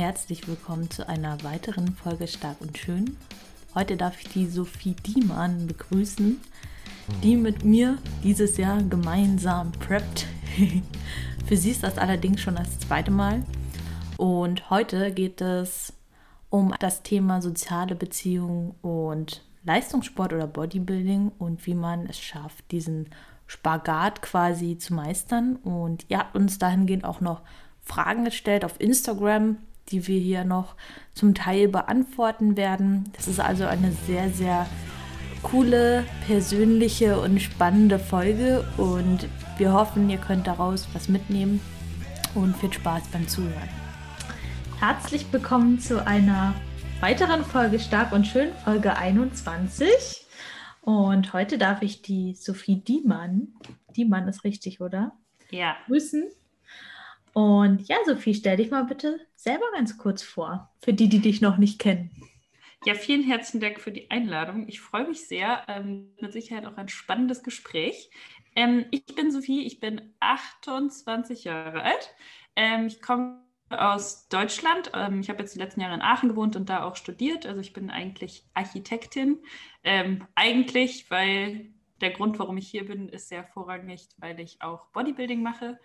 Herzlich willkommen zu einer weiteren Folge Stark und Schön. Heute darf ich die Sophie Diemann begrüßen, die mit mir dieses Jahr gemeinsam preppt. Für sie ist das allerdings schon das zweite Mal. Und heute geht es um das Thema soziale Beziehungen und Leistungssport oder Bodybuilding und wie man es schafft, diesen Spagat quasi zu meistern. Und ihr habt uns dahingehend auch noch Fragen gestellt auf Instagram, die wir hier noch zum Teil beantworten werden. Das ist also eine sehr, sehr coole, persönliche und spannende Folge und wir hoffen, ihr könnt daraus was mitnehmen und viel Spaß beim Zuhören. Herzlich willkommen zu einer weiteren Folge Stark und Schön, Folge 21. Und heute darf ich die Sophie Diemann, Diemann ist richtig, oder? Ja. Grüßen. Und ja, Sophie, stell dich mal bitte selber ganz kurz vor, für die, die dich noch nicht kennen. Ja, vielen herzlichen Dank für die Einladung. Ich freue mich sehr. Ähm, mit Sicherheit auch ein spannendes Gespräch. Ähm, ich bin Sophie, ich bin 28 Jahre alt. Ähm, ich komme aus Deutschland. Ähm, ich habe jetzt die letzten Jahre in Aachen gewohnt und da auch studiert. Also ich bin eigentlich Architektin. Ähm, eigentlich, weil der Grund, warum ich hier bin, ist sehr vorrangig, weil ich auch Bodybuilding mache.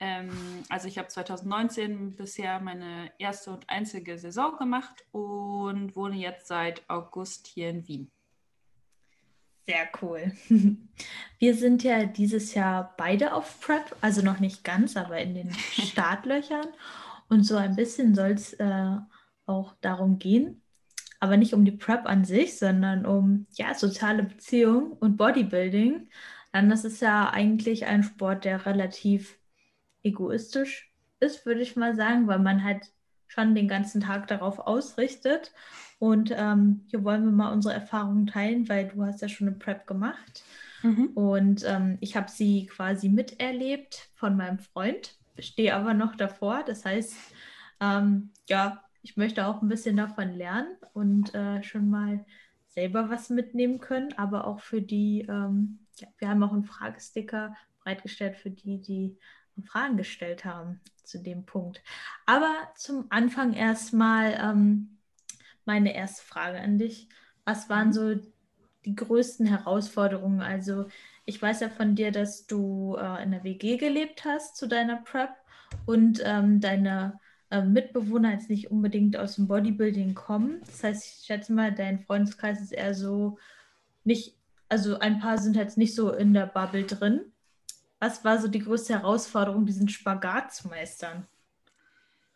Ähm, also ich habe 2019 bisher meine erste und einzige Saison gemacht und wohne jetzt seit August hier in Wien. Sehr cool. Wir sind ja dieses Jahr beide auf Prep, also noch nicht ganz, aber in den Startlöchern. Und so ein bisschen soll es äh, auch darum gehen, aber nicht um die Prep an sich, sondern um ja, soziale Beziehungen und Bodybuilding. Dann das ist ja eigentlich ein Sport, der relativ egoistisch ist, würde ich mal sagen, weil man halt schon den ganzen Tag darauf ausrichtet. Und ähm, hier wollen wir mal unsere Erfahrungen teilen, weil du hast ja schon eine Prep gemacht. Mhm. Und ähm, ich habe sie quasi miterlebt von meinem Freund, stehe aber noch davor. Das heißt, ähm, ja, ich möchte auch ein bisschen davon lernen und äh, schon mal selber was mitnehmen können, aber auch für die, ähm, ja, wir haben auch einen Fragesticker bereitgestellt für die, die Fragen gestellt haben zu dem Punkt. Aber zum Anfang erstmal ähm, meine erste Frage an dich. Was waren mhm. so die größten Herausforderungen? Also ich weiß ja von dir, dass du äh, in der WG gelebt hast zu deiner Prep und ähm, deine äh, Mitbewohner jetzt nicht unbedingt aus dem Bodybuilding kommen. Das heißt, ich schätze mal, dein Freundeskreis ist eher so nicht, also ein paar sind jetzt nicht so in der Bubble drin. Was war so die größte Herausforderung, diesen Spagat zu meistern?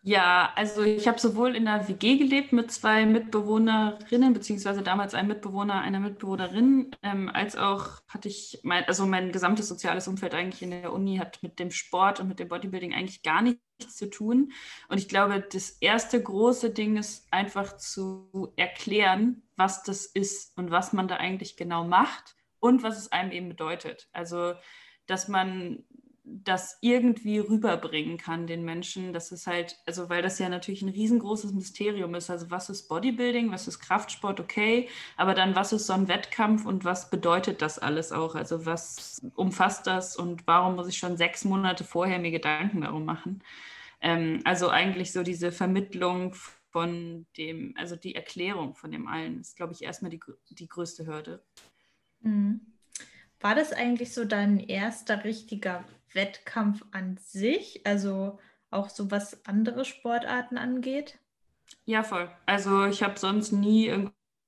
Ja, also ich habe sowohl in der WG gelebt mit zwei Mitbewohnerinnen, beziehungsweise damals ein Mitbewohner, einer Mitbewohnerin, ähm, als auch hatte ich, mein, also mein gesamtes soziales Umfeld eigentlich in der Uni hat mit dem Sport und mit dem Bodybuilding eigentlich gar nichts zu tun. Und ich glaube, das erste große Ding ist einfach zu erklären, was das ist und was man da eigentlich genau macht und was es einem eben bedeutet. Also dass man das irgendwie rüberbringen kann den Menschen. Das ist halt, also weil das ja natürlich ein riesengroßes Mysterium ist. Also was ist Bodybuilding, was ist Kraftsport, okay, aber dann was ist so ein Wettkampf und was bedeutet das alles auch? Also was umfasst das und warum muss ich schon sechs Monate vorher mir Gedanken darum machen? Ähm, also eigentlich so diese Vermittlung von dem, also die Erklärung von dem allen ist, glaube ich, erstmal die, die größte Hürde. Mhm. War das eigentlich so dein erster richtiger Wettkampf an sich? Also auch so was andere Sportarten angeht? Ja, voll. Also ich habe sonst nie,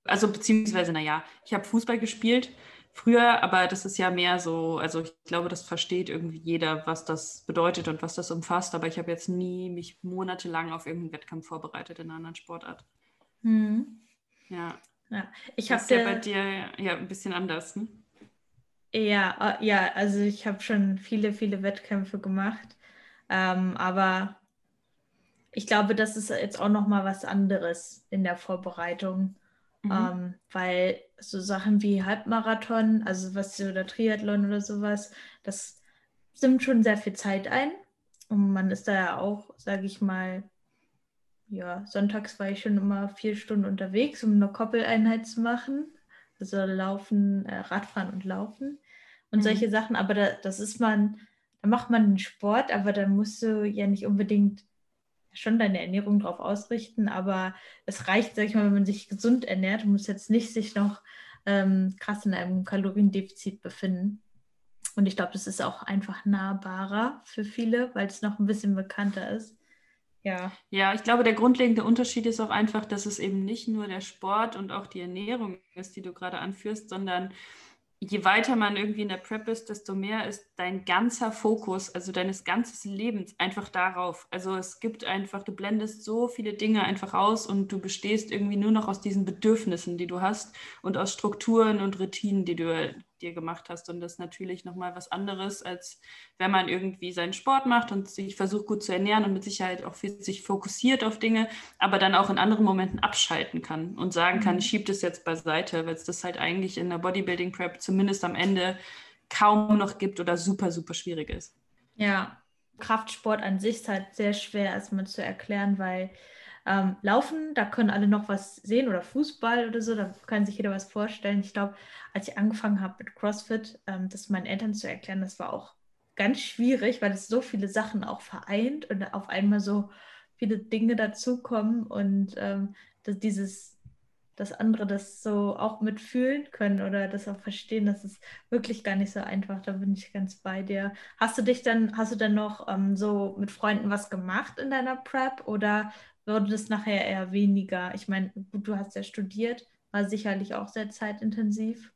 also beziehungsweise, naja, ich habe Fußball gespielt früher, aber das ist ja mehr so, also ich glaube, das versteht irgendwie jeder, was das bedeutet und was das umfasst, aber ich habe jetzt nie mich monatelang auf irgendeinen Wettkampf vorbereitet in einer anderen Sportart. Hm. Ja. ja. Ich habe ja bei dir ja ein bisschen anders, ne? Ja, äh, ja, also ich habe schon viele, viele Wettkämpfe gemacht. Ähm, aber ich glaube, das ist jetzt auch noch mal was anderes in der Vorbereitung. Mhm. Ähm, weil so Sachen wie Halbmarathon, also was oder Triathlon oder sowas, das nimmt schon sehr viel Zeit ein. Und man ist da ja auch, sage ich mal, ja, sonntags war ich schon immer vier Stunden unterwegs, um eine Koppeleinheit zu machen. Also Laufen, äh, Radfahren und Laufen und mhm. solche Sachen. Aber da, das ist man, da macht man den Sport, aber da musst du ja nicht unbedingt schon deine Ernährung darauf ausrichten, aber es reicht, sag ich mal, wenn man sich gesund ernährt muss jetzt nicht sich noch ähm, krass in einem Kaloriendefizit befinden. Und ich glaube, das ist auch einfach nahbarer für viele, weil es noch ein bisschen bekannter ist. Ja. Ja, ich glaube, der grundlegende Unterschied ist auch einfach, dass es eben nicht nur der Sport und auch die Ernährung ist, die du gerade anführst, sondern je weiter man irgendwie in der Prep ist, desto mehr ist dein ganzer Fokus, also deines ganzen Lebens einfach darauf. Also es gibt einfach, du blendest so viele Dinge einfach aus und du bestehst irgendwie nur noch aus diesen Bedürfnissen, die du hast und aus Strukturen und Routinen, die du dir gemacht hast. Und das ist natürlich nochmal was anderes, als wenn man irgendwie seinen Sport macht und sich versucht gut zu ernähren und mit Sicherheit auch sich fokussiert auf Dinge, aber dann auch in anderen Momenten abschalten kann und sagen kann, mhm. ich schiebe das jetzt beiseite, weil es das halt eigentlich in der Bodybuilding Prep zumindest am Ende kaum noch gibt oder super, super schwierig ist. Ja, Kraftsport an sich ist halt sehr schwer erstmal zu erklären, weil ähm, Laufen, da können alle noch was sehen oder Fußball oder so, da kann sich jeder was vorstellen. Ich glaube, als ich angefangen habe mit CrossFit, ähm, das meinen Eltern zu erklären, das war auch ganz schwierig, weil es so viele Sachen auch vereint und auf einmal so viele Dinge dazukommen und ähm, dass dieses, dass andere das so auch mitfühlen können oder das auch verstehen, das ist wirklich gar nicht so einfach. Da bin ich ganz bei dir. Hast du dich dann, hast du dann noch ähm, so mit Freunden was gemacht in deiner Prep oder wurde das nachher eher weniger? Ich meine, du hast ja studiert, war sicherlich auch sehr zeitintensiv.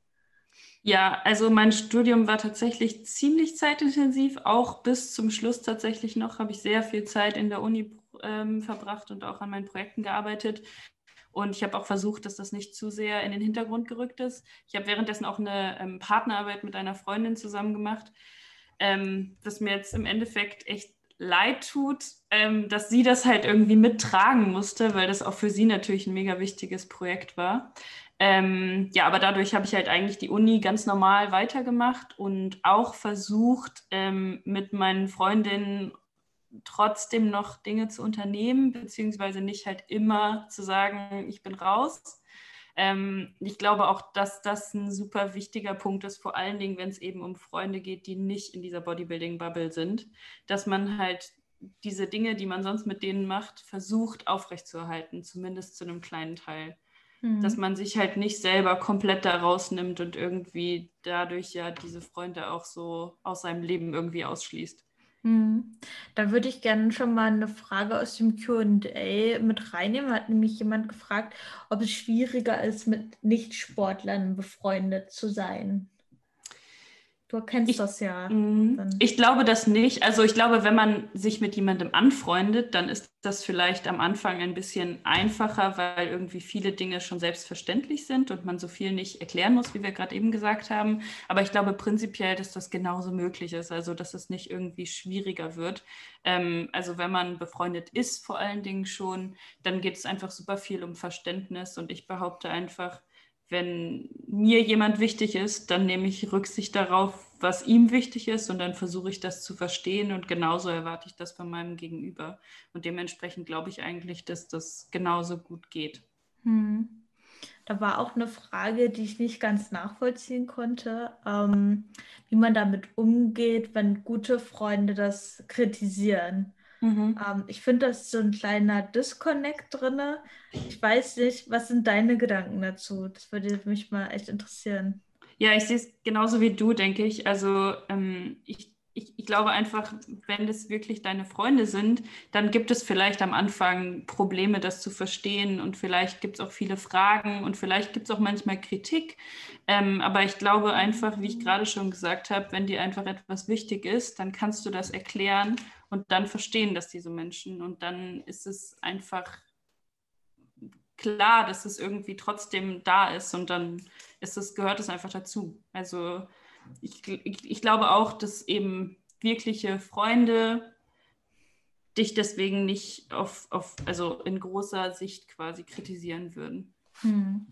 Ja, also mein Studium war tatsächlich ziemlich zeitintensiv, auch bis zum Schluss tatsächlich noch habe ich sehr viel Zeit in der Uni ähm, verbracht und auch an meinen Projekten gearbeitet. Und ich habe auch versucht, dass das nicht zu sehr in den Hintergrund gerückt ist. Ich habe währenddessen auch eine ähm, Partnerarbeit mit einer Freundin zusammen gemacht, ähm, das mir jetzt im Endeffekt echt leid tut, ähm, dass sie das halt irgendwie mittragen musste, weil das auch für sie natürlich ein mega wichtiges Projekt war. Ähm, ja, aber dadurch habe ich halt eigentlich die Uni ganz normal weitergemacht und auch versucht, ähm, mit meinen Freundinnen trotzdem noch Dinge zu unternehmen, beziehungsweise nicht halt immer zu sagen, ich bin raus. Ähm, ich glaube auch, dass das ein super wichtiger Punkt ist, vor allen Dingen, wenn es eben um Freunde geht, die nicht in dieser Bodybuilding-Bubble sind, dass man halt diese Dinge, die man sonst mit denen macht, versucht aufrechtzuerhalten, zumindest zu einem kleinen Teil. Mhm. Dass man sich halt nicht selber komplett da rausnimmt und irgendwie dadurch ja diese Freunde auch so aus seinem Leben irgendwie ausschließt. Hm. Da würde ich gerne schon mal eine Frage aus dem QA mit reinnehmen. Hat nämlich jemand gefragt, ob es schwieriger ist, mit Nichtsportlern befreundet zu sein. Du kennst ich, das ja. Mhm. Ich glaube das nicht. Also ich glaube, wenn man sich mit jemandem anfreundet, dann ist das vielleicht am Anfang ein bisschen einfacher, weil irgendwie viele Dinge schon selbstverständlich sind und man so viel nicht erklären muss, wie wir gerade eben gesagt haben. Aber ich glaube prinzipiell, dass das genauso möglich ist, also dass es nicht irgendwie schwieriger wird. Ähm, also wenn man befreundet ist, vor allen Dingen schon, dann geht es einfach super viel um Verständnis und ich behaupte einfach, wenn mir jemand wichtig ist, dann nehme ich Rücksicht darauf, was ihm wichtig ist und dann versuche ich das zu verstehen und genauso erwarte ich das von meinem Gegenüber. Und dementsprechend glaube ich eigentlich, dass das genauso gut geht. Hm. Da war auch eine Frage, die ich nicht ganz nachvollziehen konnte, ähm, wie man damit umgeht, wenn gute Freunde das kritisieren. Mhm. Ähm, ich finde, das ist so ein kleiner Disconnect drin. Ich weiß nicht, was sind deine Gedanken dazu? Das würde mich mal echt interessieren. Ja, ich sehe es genauso wie du, denke ich. Also ähm, ich, ich, ich glaube einfach, wenn das wirklich deine Freunde sind, dann gibt es vielleicht am Anfang Probleme, das zu verstehen und vielleicht gibt es auch viele Fragen und vielleicht gibt es auch manchmal Kritik. Ähm, aber ich glaube einfach, wie ich gerade schon gesagt habe, wenn dir einfach etwas wichtig ist, dann kannst du das erklären und dann verstehen das diese Menschen und dann ist es einfach klar, dass es irgendwie trotzdem da ist und dann ist es, gehört es einfach dazu. Also ich, ich, ich glaube auch, dass eben wirkliche Freunde dich deswegen nicht auf, auf, also in großer Sicht quasi kritisieren würden. Hm.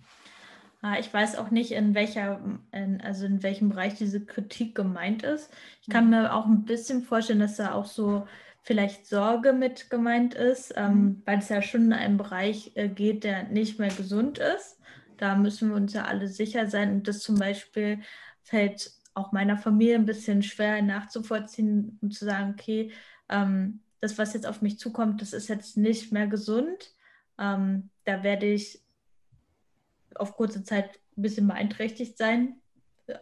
Ah, ich weiß auch nicht, in welcher, in, also in welchem Bereich diese Kritik gemeint ist. Ich kann mhm. mir auch ein bisschen vorstellen, dass da auch so vielleicht Sorge mit gemeint ist, ähm, mhm. weil es ja schon in einen Bereich äh, geht, der nicht mehr gesund ist. Da müssen wir uns ja alle sicher sein. Und das zum Beispiel fällt auch meiner Familie ein bisschen schwer nachzuvollziehen und zu sagen, okay, ähm, das, was jetzt auf mich zukommt, das ist jetzt nicht mehr gesund. Ähm, da werde ich auf kurze Zeit ein bisschen beeinträchtigt sein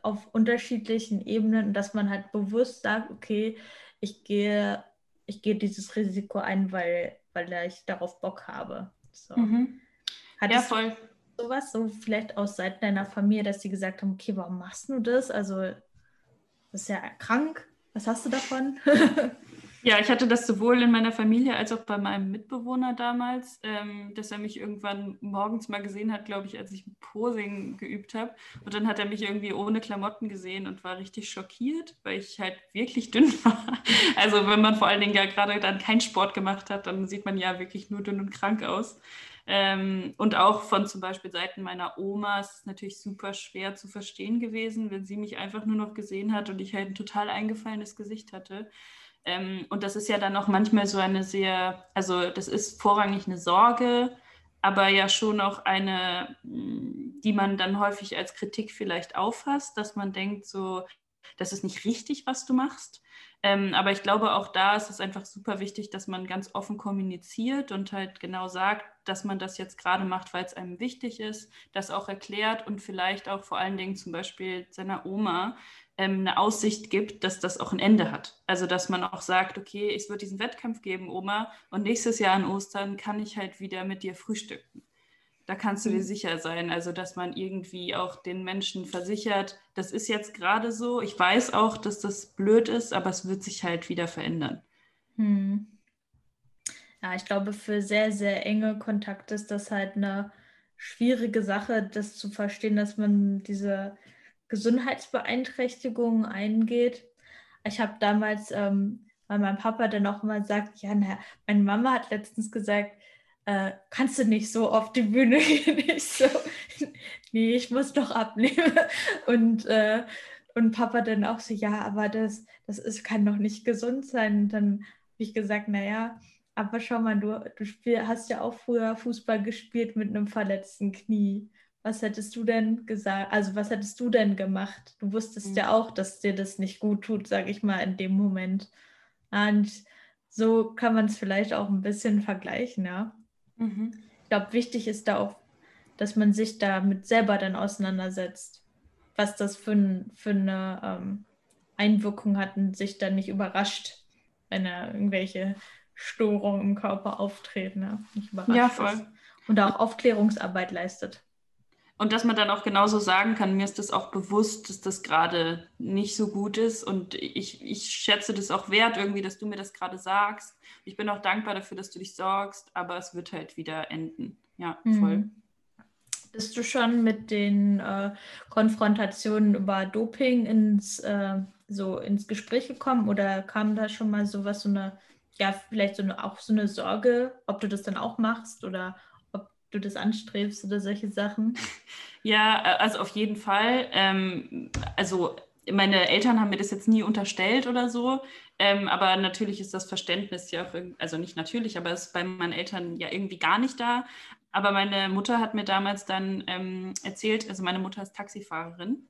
auf unterschiedlichen Ebenen, dass man halt bewusst sagt, okay, ich gehe, ich gehe dieses Risiko ein, weil, weil ich darauf Bock habe. So. Mhm. ja, voll. Sowas, so vielleicht aus Seiten deiner Familie, dass sie gesagt haben, okay, warum machst du das? Also, das ist ja krank. Was hast du davon? Ja, ich hatte das sowohl in meiner Familie als auch bei meinem Mitbewohner damals, ähm, dass er mich irgendwann morgens mal gesehen hat, glaube ich, als ich Posing geübt habe. Und dann hat er mich irgendwie ohne Klamotten gesehen und war richtig schockiert, weil ich halt wirklich dünn war. Also wenn man vor allen Dingen ja gerade dann keinen Sport gemacht hat, dann sieht man ja wirklich nur dünn und krank aus. Ähm, und auch von zum Beispiel Seiten meiner Oma ist es natürlich super schwer zu verstehen gewesen, wenn sie mich einfach nur noch gesehen hat und ich halt ein total eingefallenes Gesicht hatte. Ähm, und das ist ja dann auch manchmal so eine sehr, also das ist vorrangig eine Sorge, aber ja schon auch eine, mm, die man dann häufig als Kritik vielleicht auffasst, dass man denkt, so, das ist nicht richtig, was du machst. Ähm, aber ich glaube, auch da ist es einfach super wichtig, dass man ganz offen kommuniziert und halt genau sagt, dass man das jetzt gerade macht, weil es einem wichtig ist, das auch erklärt und vielleicht auch vor allen Dingen zum Beispiel seiner Oma ähm, eine Aussicht gibt, dass das auch ein Ende hat. Also dass man auch sagt, okay, es wird diesen Wettkampf geben, Oma, und nächstes Jahr an Ostern kann ich halt wieder mit dir frühstücken. Da kannst du dir mhm. sicher sein. Also dass man irgendwie auch den Menschen versichert, das ist jetzt gerade so. Ich weiß auch, dass das blöd ist, aber es wird sich halt wieder verändern. Hm. Ja, ich glaube, für sehr, sehr enge Kontakte ist das halt eine schwierige Sache, das zu verstehen, dass man diese Gesundheitsbeeinträchtigungen eingeht. Ich habe damals, ähm, weil mein Papa dann auch immer sagt, ja, na, meine Mama hat letztens gesagt, äh, kannst du nicht so auf die Bühne gehen? Ich so, nee, ich muss doch abnehmen. Und, äh, und Papa dann auch so, ja, aber das, das ist, kann doch nicht gesund sein. Und dann habe ich gesagt, naja, aber schau mal, du, du spiel, hast ja auch früher Fußball gespielt mit einem verletzten Knie. Was hättest du denn gesagt? Also, was hättest du denn gemacht? Du wusstest mhm. ja auch, dass dir das nicht gut tut, sage ich mal, in dem Moment. Und so kann man es vielleicht auch ein bisschen vergleichen, ja. Mhm. Ich glaube, wichtig ist da auch, dass man sich damit selber dann auseinandersetzt, was das für, für eine ähm, Einwirkung hat und sich dann nicht überrascht, wenn er irgendwelche Störungen im Körper auftreten. Ja, nicht überrascht ja voll. Ist. Und auch Aufklärungsarbeit leistet. Und dass man dann auch genauso sagen kann, mir ist das auch bewusst, dass das gerade nicht so gut ist. Und ich, ich schätze das auch wert irgendwie, dass du mir das gerade sagst. Ich bin auch dankbar dafür, dass du dich sorgst, aber es wird halt wieder enden. Ja, mhm. voll. Bist du schon mit den äh, Konfrontationen über Doping ins, äh, so ins Gespräch gekommen oder kam da schon mal sowas, so eine, ja, vielleicht so eine, auch so eine Sorge, ob du das dann auch machst oder du das anstrebst oder solche Sachen? Ja, also auf jeden Fall. Ähm, also meine Eltern haben mir das jetzt nie unterstellt oder so, ähm, aber natürlich ist das Verständnis ja auch, also nicht natürlich, aber es ist bei meinen Eltern ja irgendwie gar nicht da. Aber meine Mutter hat mir damals dann ähm, erzählt, also meine Mutter ist Taxifahrerin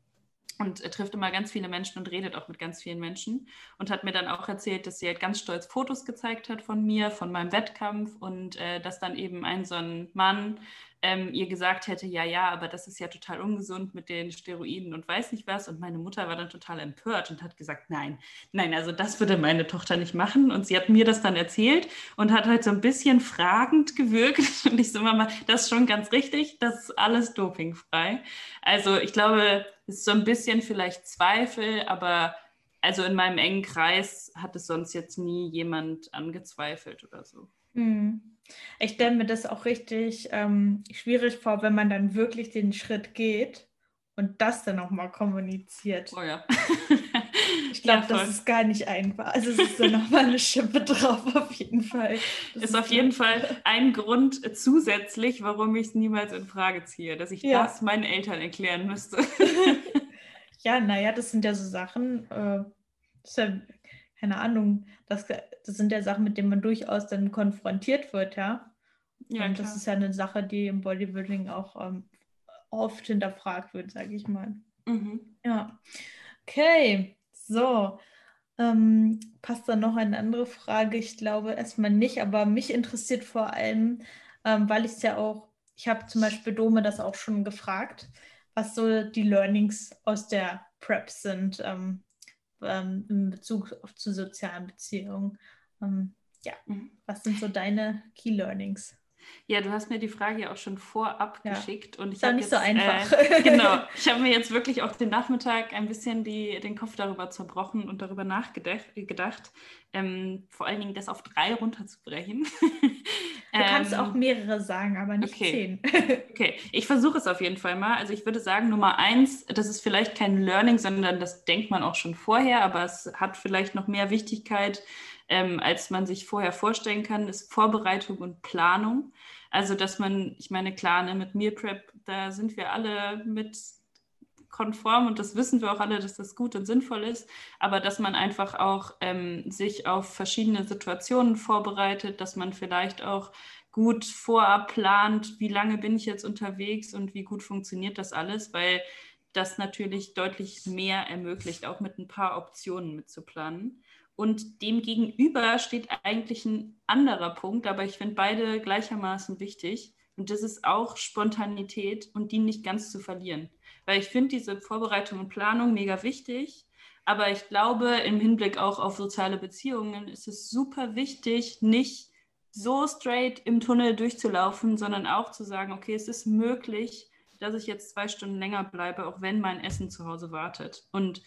und er trifft immer ganz viele Menschen und redet auch mit ganz vielen Menschen und hat mir dann auch erzählt, dass sie halt ganz stolz Fotos gezeigt hat von mir, von meinem Wettkampf und äh, dass dann eben ein so ein Mann ähm, ihr gesagt hätte, ja, ja, aber das ist ja total ungesund mit den Steroiden und weiß nicht was. Und meine Mutter war dann total empört und hat gesagt, nein, nein, also das würde meine Tochter nicht machen. Und sie hat mir das dann erzählt und hat halt so ein bisschen fragend gewirkt. Und ich so, Mama, das ist schon ganz richtig, das ist alles dopingfrei. Also ich glaube, es ist so ein bisschen vielleicht Zweifel, aber also in meinem engen Kreis hat es sonst jetzt nie jemand angezweifelt oder so. Hm. Ich stelle mir das auch richtig ähm, schwierig vor, wenn man dann wirklich den Schritt geht und das dann auch mal kommuniziert. Oh ja. ich glaube, ja, das ist gar nicht einfach. Also es ist dann nochmal eine Schippe drauf, auf jeden Fall. Das ist auf jeden Fall ein Grund zusätzlich, warum ich es niemals in Frage ziehe, dass ich ja. das meinen Eltern erklären müsste. ja, naja, das sind ja so Sachen, äh, ja, keine Ahnung, das, das sind ja Sachen, mit denen man durchaus dann konfrontiert wird, ja. Ja, und das ist ja eine Sache, die im Bodybuilding auch ähm, oft hinterfragt wird, sage ich mal. Mhm. Ja. Okay, so. ähm, passt dann noch eine andere Frage. Ich glaube erstmal nicht, aber mich interessiert vor allem, ähm, weil ich es ja auch, ich habe zum Beispiel Dome das auch schon gefragt, was so die Learnings aus der Prep sind ähm, ähm in Bezug auf zu sozialen Beziehungen. Ähm, ja, mhm. was sind so deine Key Learnings? Ja, du hast mir die Frage ja auch schon vorab ja. geschickt und ich habe nicht jetzt, so einfach. Äh, genau, ich habe mir jetzt wirklich auch den Nachmittag ein bisschen die, den Kopf darüber zerbrochen und darüber nachgedacht, ähm, vor allen Dingen das auf drei runterzubrechen. Du kannst ähm, auch mehrere sagen, aber nicht okay. zehn. okay, ich versuche es auf jeden Fall mal. Also ich würde sagen, Nummer eins, das ist vielleicht kein Learning, sondern das denkt man auch schon vorher, aber es hat vielleicht noch mehr Wichtigkeit ähm, als man sich vorher vorstellen kann, ist Vorbereitung und Planung. Also, dass man, ich meine, klar, ne, mit Meal Prep, da sind wir alle mit konform und das wissen wir auch alle, dass das gut und sinnvoll ist, aber dass man einfach auch ähm, sich auf verschiedene Situationen vorbereitet, dass man vielleicht auch gut vorab plant, wie lange bin ich jetzt unterwegs und wie gut funktioniert das alles, weil das natürlich deutlich mehr ermöglicht, auch mit ein paar Optionen mitzuplanen. Und dem gegenüber steht eigentlich ein anderer Punkt, aber ich finde beide gleichermaßen wichtig. Und das ist auch Spontanität und die nicht ganz zu verlieren. Weil ich finde diese Vorbereitung und Planung mega wichtig. Aber ich glaube, im Hinblick auch auf soziale Beziehungen ist es super wichtig, nicht so straight im Tunnel durchzulaufen, sondern auch zu sagen, okay, es ist möglich, dass ich jetzt zwei Stunden länger bleibe, auch wenn mein Essen zu Hause wartet. Und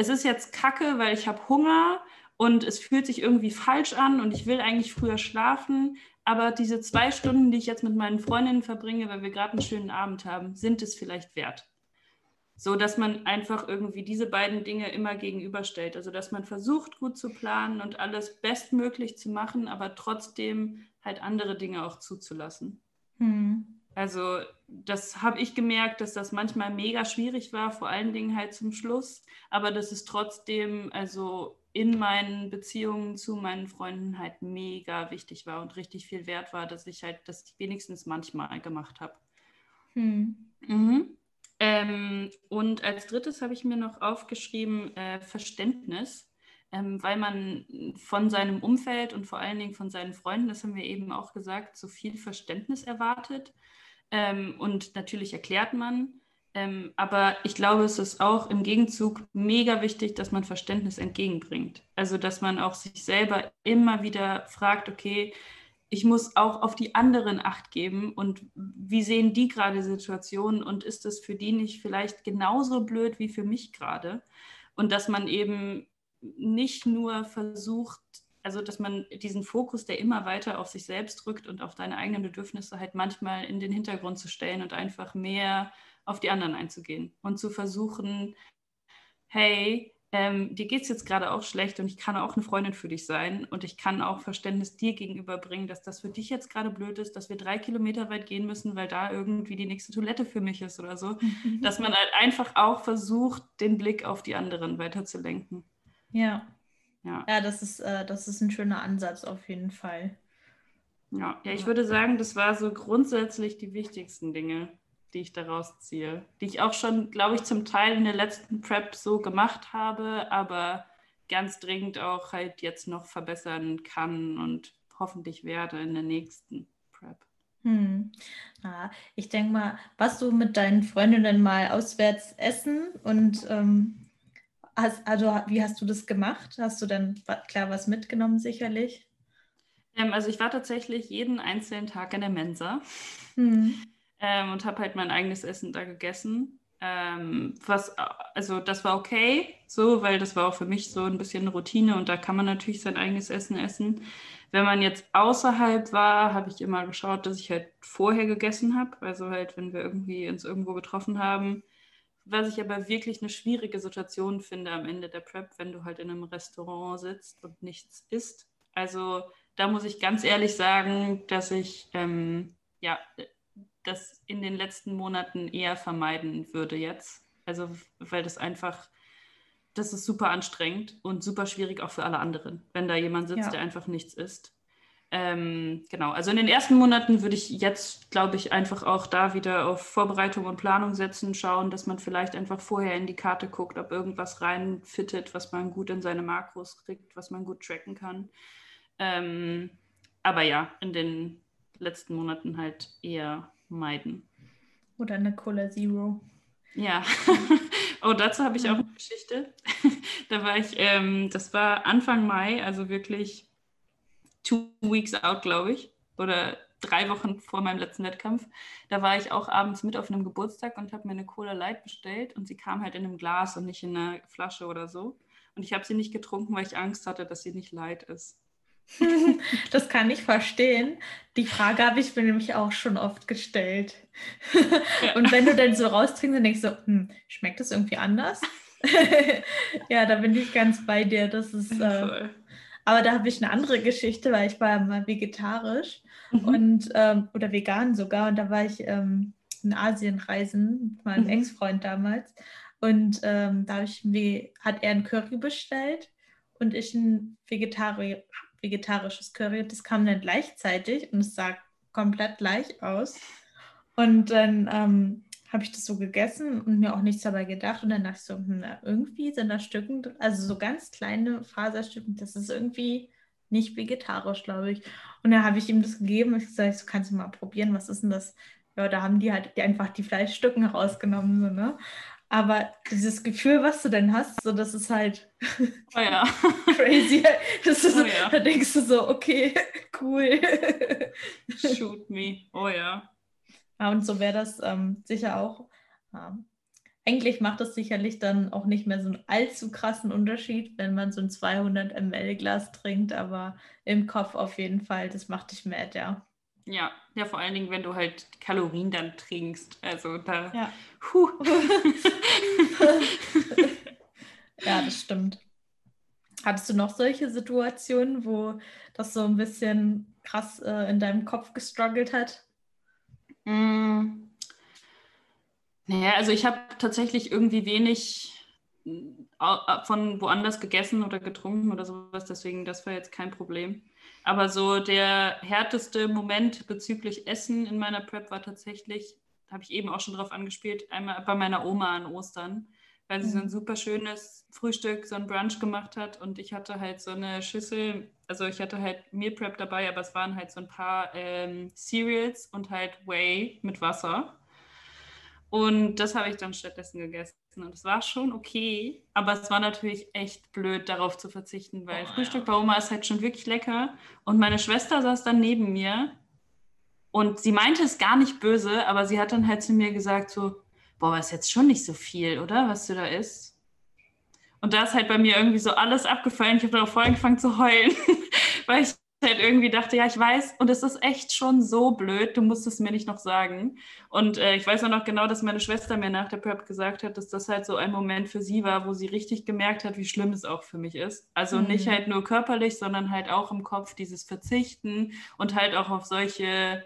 es ist jetzt kacke, weil ich habe Hunger und es fühlt sich irgendwie falsch an und ich will eigentlich früher schlafen. Aber diese zwei Stunden, die ich jetzt mit meinen Freundinnen verbringe, weil wir gerade einen schönen Abend haben, sind es vielleicht wert. So dass man einfach irgendwie diese beiden Dinge immer gegenüberstellt. Also dass man versucht, gut zu planen und alles bestmöglich zu machen, aber trotzdem halt andere Dinge auch zuzulassen. Hm. Also das habe ich gemerkt, dass das manchmal mega schwierig war, vor allen Dingen halt zum Schluss, aber dass es trotzdem also in meinen Beziehungen zu meinen Freunden halt mega wichtig war und richtig viel wert war, dass ich halt das wenigstens manchmal gemacht habe. Hm. Mhm. Ähm, und als drittes habe ich mir noch aufgeschrieben äh, Verständnis, ähm, weil man von seinem Umfeld und vor allen Dingen von seinen Freunden, das haben wir eben auch gesagt, so viel Verständnis erwartet. Ähm, und natürlich erklärt man, ähm, aber ich glaube, es ist auch im Gegenzug mega wichtig, dass man Verständnis entgegenbringt. Also, dass man auch sich selber immer wieder fragt, okay, ich muss auch auf die anderen Acht geben und wie sehen die gerade Situationen und ist es für die nicht vielleicht genauso blöd wie für mich gerade? Und dass man eben nicht nur versucht, also dass man diesen Fokus, der immer weiter auf sich selbst rückt und auf deine eigenen Bedürfnisse halt manchmal in den Hintergrund zu stellen und einfach mehr auf die anderen einzugehen und zu versuchen, hey, ähm, dir geht es jetzt gerade auch schlecht und ich kann auch eine Freundin für dich sein und ich kann auch Verständnis dir gegenüberbringen, dass das für dich jetzt gerade blöd ist, dass wir drei Kilometer weit gehen müssen, weil da irgendwie die nächste Toilette für mich ist oder so. dass man halt einfach auch versucht, den Blick auf die anderen weiterzulenken. Ja. Ja, ja das, ist, äh, das ist ein schöner Ansatz auf jeden Fall. Ja, ja, ich würde sagen, das war so grundsätzlich die wichtigsten Dinge die ich daraus ziehe. Die ich auch schon, glaube ich, zum Teil in der letzten Prep so gemacht habe, aber ganz dringend auch halt jetzt noch verbessern kann und hoffentlich werde in der nächsten Prep. Hm. Ja, ich denke mal, warst du mit deinen Freundinnen mal auswärts essen und ähm, hast, also wie hast du das gemacht? Hast du dann klar was mitgenommen sicherlich? Ähm, also ich war tatsächlich jeden einzelnen Tag in der Mensa. Hm ähm, und habe halt mein eigenes Essen da gegessen. Ähm, was, also das war okay, so, weil das war auch für mich so ein bisschen Routine und da kann man natürlich sein eigenes Essen essen. Wenn man jetzt außerhalb war, habe ich immer geschaut, dass ich halt vorher gegessen habe. Also halt, wenn wir irgendwie uns irgendwo getroffen haben. Was ich aber wirklich eine schwierige Situation finde am Ende der Prep, wenn du halt in einem Restaurant sitzt und nichts isst. Also da muss ich ganz ehrlich sagen, dass ich ähm, ja das in den letzten Monaten eher vermeiden würde jetzt. Also, weil das einfach, das ist super anstrengend und super schwierig auch für alle anderen, wenn da jemand sitzt, ja. der einfach nichts isst. Ähm, genau, also in den ersten Monaten würde ich jetzt, glaube ich, einfach auch da wieder auf Vorbereitung und Planung setzen, schauen, dass man vielleicht einfach vorher in die Karte guckt, ob irgendwas reinfittet, was man gut in seine Makros kriegt, was man gut tracken kann. Ähm, aber ja, in den letzten Monaten halt eher meiden. Oder eine Cola Zero. Ja, oh, dazu habe ich auch eine Geschichte. da war ich, ähm, das war Anfang Mai, also wirklich two weeks out, glaube ich, oder drei Wochen vor meinem letzten Wettkampf. Da war ich auch abends mit auf einem Geburtstag und habe mir eine Cola Light bestellt und sie kam halt in einem Glas und nicht in einer Flasche oder so. Und ich habe sie nicht getrunken, weil ich Angst hatte, dass sie nicht light ist. das kann ich verstehen. Die Frage habe ich mir nämlich auch schon oft gestellt. Ja. Und wenn du dann so raustrinkst, dann denkst du, hm, schmeckt das irgendwie anders? ja, da bin ich ganz bei dir. Das ist. Äh, aber da habe ich eine andere Geschichte, weil ich war mal vegetarisch mhm. und ähm, oder vegan sogar. Und da war ich ähm, in Asien reisen mit meinem mhm. Ex-Freund damals. Und ähm, da ich, hat er ein Curry bestellt und ich ein Vegetari vegetarisches Curry. Das kam dann gleichzeitig und es sah komplett gleich aus. Und dann ähm, habe ich das so gegessen und mir auch nichts dabei gedacht. Und dann dachte ich so, hm, irgendwie sind da Stücken, also so ganz kleine Faserstücken, das ist irgendwie nicht vegetarisch, glaube ich. Und dann habe ich ihm das gegeben und ich gesagt, so kannst du mal probieren, was ist denn das? Ja, da haben die halt einfach die Fleischstücken rausgenommen, so, ne? Aber dieses Gefühl, was du denn hast, so das ist halt oh ja. crazy. Das ist, oh ja. Da denkst du so, okay, cool. Shoot me. Oh ja. Ja und so wäre das ähm, sicher auch. Ähm, eigentlich macht das sicherlich dann auch nicht mehr so einen allzu krassen Unterschied, wenn man so ein 200 ml Glas trinkt, aber im Kopf auf jeden Fall, das macht dich mad, ja. Ja, ja, vor allen Dingen, wenn du halt Kalorien dann trinkst. Also da. Ja, ja das stimmt. Hattest du noch solche Situationen, wo das so ein bisschen krass äh, in deinem Kopf gestruggelt hat? Mm. Naja, also ich habe tatsächlich irgendwie wenig äh, von woanders gegessen oder getrunken oder sowas, deswegen das war jetzt kein Problem. Aber so der härteste Moment bezüglich Essen in meiner Prep war tatsächlich, habe ich eben auch schon drauf angespielt, einmal bei meiner Oma an Ostern, weil sie so ein mhm. super schönes Frühstück, so ein Brunch gemacht hat und ich hatte halt so eine Schüssel, also ich hatte halt Meal Prep dabei, aber es waren halt so ein paar ähm, Cereals und halt Whey mit Wasser. Und das habe ich dann stattdessen gegessen. Und es war schon okay, aber es war natürlich echt blöd, darauf zu verzichten, weil oh, Frühstück ja. bei Oma ist halt schon wirklich lecker. Und meine Schwester saß dann neben mir und sie meinte es gar nicht böse, aber sie hat dann halt zu mir gesagt: so, boah, ist jetzt schon nicht so viel, oder? Was du da isst. Und da ist halt bei mir irgendwie so alles abgefallen. Ich habe dann auch voll angefangen zu heulen, weil ich halt irgendwie dachte, ja, ich weiß, und es ist echt schon so blöd, du musst es mir nicht noch sagen. Und äh, ich weiß auch noch genau, dass meine Schwester mir nach der Prep gesagt hat, dass das halt so ein Moment für sie war, wo sie richtig gemerkt hat, wie schlimm es auch für mich ist. Also mhm. nicht halt nur körperlich, sondern halt auch im Kopf dieses Verzichten und halt auch auf solche